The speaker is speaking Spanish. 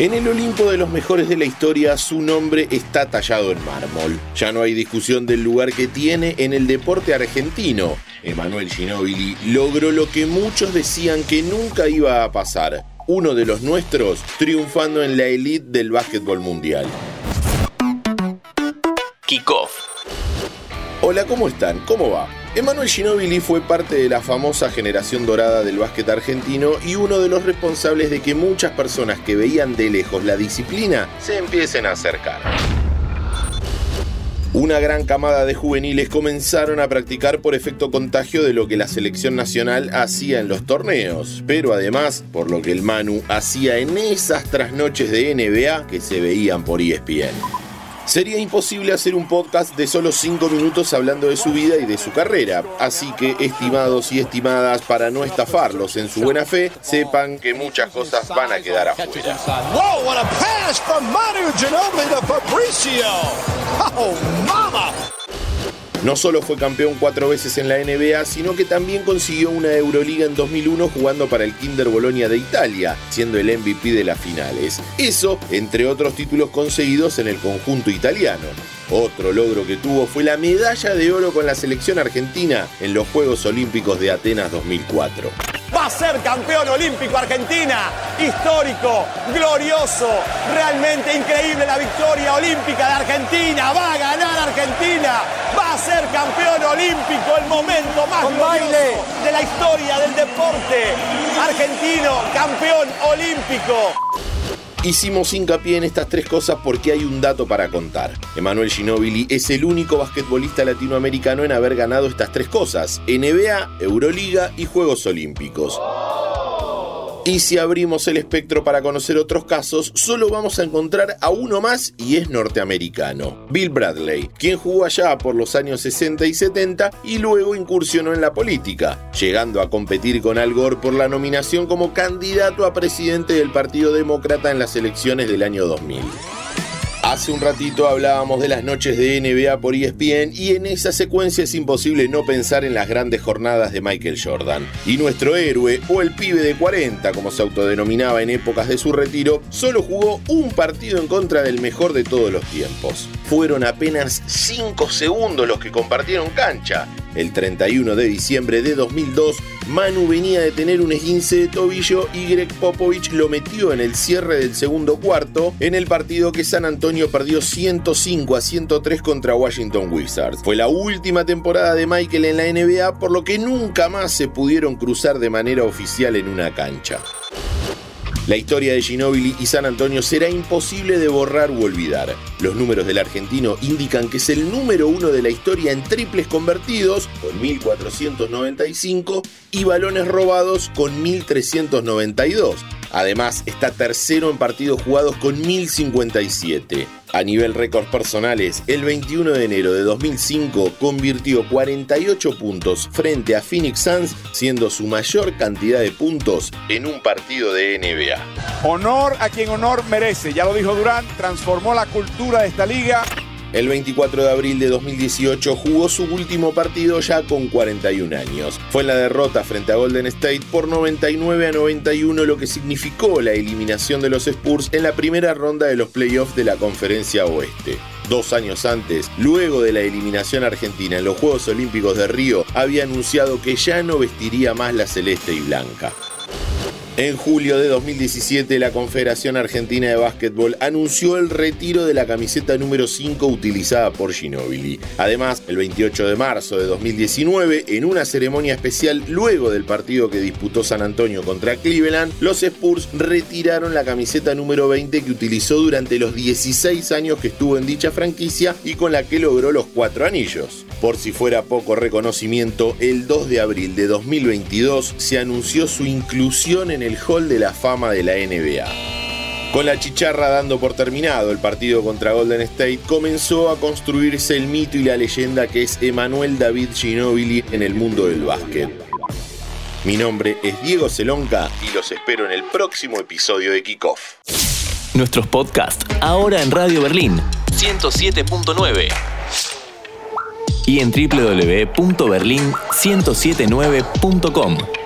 En el Olimpo de los mejores de la historia, su nombre está tallado en mármol. Ya no hay discusión del lugar que tiene en el deporte argentino. Emanuel Ginóbili logró lo que muchos decían que nunca iba a pasar. Uno de los nuestros triunfando en la elite del básquetbol mundial. Kickoff. Hola, ¿cómo están? ¿Cómo va? Emanuel Ginóbili fue parte de la famosa generación dorada del básquet argentino y uno de los responsables de que muchas personas que veían de lejos la disciplina se empiecen a acercar. Una gran camada de juveniles comenzaron a practicar por efecto contagio de lo que la selección nacional hacía en los torneos, pero además por lo que el Manu hacía en esas trasnoches de NBA que se veían por ESPN. Sería imposible hacer un podcast de solo 5 minutos hablando de su vida y de su carrera, así que estimados y estimadas, para no estafarlos en su buena fe, sepan que muchas cosas van a quedar afuera. Oh, no solo fue campeón cuatro veces en la NBA, sino que también consiguió una Euroliga en 2001 jugando para el Kinder Bologna de Italia, siendo el MVP de las finales. Eso, entre otros títulos conseguidos en el conjunto italiano. Otro logro que tuvo fue la medalla de oro con la selección argentina en los Juegos Olímpicos de Atenas 2004 va a ser campeón olímpico Argentina. Histórico, glorioso, realmente increíble la victoria olímpica de Argentina. Va a ganar Argentina. Va a ser campeón olímpico, el momento más glorioso de la historia del deporte. Argentino, campeón olímpico. Hicimos hincapié en estas tres cosas porque hay un dato para contar. Emanuel Ginóbili es el único basquetbolista latinoamericano en haber ganado estas tres cosas: NBA, Euroliga y Juegos Olímpicos. Y si abrimos el espectro para conocer otros casos, solo vamos a encontrar a uno más y es norteamericano, Bill Bradley, quien jugó allá por los años 60 y 70 y luego incursionó en la política, llegando a competir con Al Gore por la nominación como candidato a presidente del Partido Demócrata en las elecciones del año 2000. Hace un ratito hablábamos de las noches de NBA por ESPN y en esa secuencia es imposible no pensar en las grandes jornadas de Michael Jordan. Y nuestro héroe, o el pibe de 40 como se autodenominaba en épocas de su retiro, solo jugó un partido en contra del mejor de todos los tiempos. Fueron apenas 5 segundos los que compartieron cancha el 31 de diciembre de 2002, Manu venía de tener un esguince de tobillo y Greg Popovich lo metió en el cierre del segundo cuarto en el partido que San Antonio perdió 105 a 103 contra Washington Wizards. Fue la última temporada de Michael en la NBA, por lo que nunca más se pudieron cruzar de manera oficial en una cancha. La historia de Ginóbili y San Antonio será imposible de borrar u olvidar. Los números del argentino indican que es el número uno de la historia en triples convertidos, con 1495, y balones robados, con 1392. Además, está tercero en partidos jugados con 1057. A nivel récords personales, el 21 de enero de 2005 convirtió 48 puntos frente a Phoenix Suns, siendo su mayor cantidad de puntos en un partido de NBA. Honor a quien honor merece, ya lo dijo Durán, transformó la cultura de esta liga. El 24 de abril de 2018 jugó su último partido ya con 41 años. Fue en la derrota frente a Golden State por 99 a 91, lo que significó la eliminación de los Spurs en la primera ronda de los playoffs de la Conferencia Oeste. Dos años antes, luego de la eliminación argentina en los Juegos Olímpicos de Río, había anunciado que ya no vestiría más la celeste y blanca. En julio de 2017, la Confederación Argentina de Básquetbol anunció el retiro de la camiseta número 5 utilizada por Ginóbili. Además, el 28 de marzo de 2019, en una ceremonia especial luego del partido que disputó San Antonio contra Cleveland, los Spurs retiraron la camiseta número 20 que utilizó durante los 16 años que estuvo en dicha franquicia y con la que logró los cuatro anillos. Por si fuera poco reconocimiento, el 2 de abril de 2022 se anunció su inclusión en el Hall de la Fama de la NBA. Con la chicharra dando por terminado el partido contra Golden State, comenzó a construirse el mito y la leyenda que es Emanuel David Ginóbili en el mundo del básquet. Mi nombre es Diego Celonca y los espero en el próximo episodio de Kickoff. Nuestros podcasts ahora en Radio Berlín 107.9 y en www.berlin1079.com.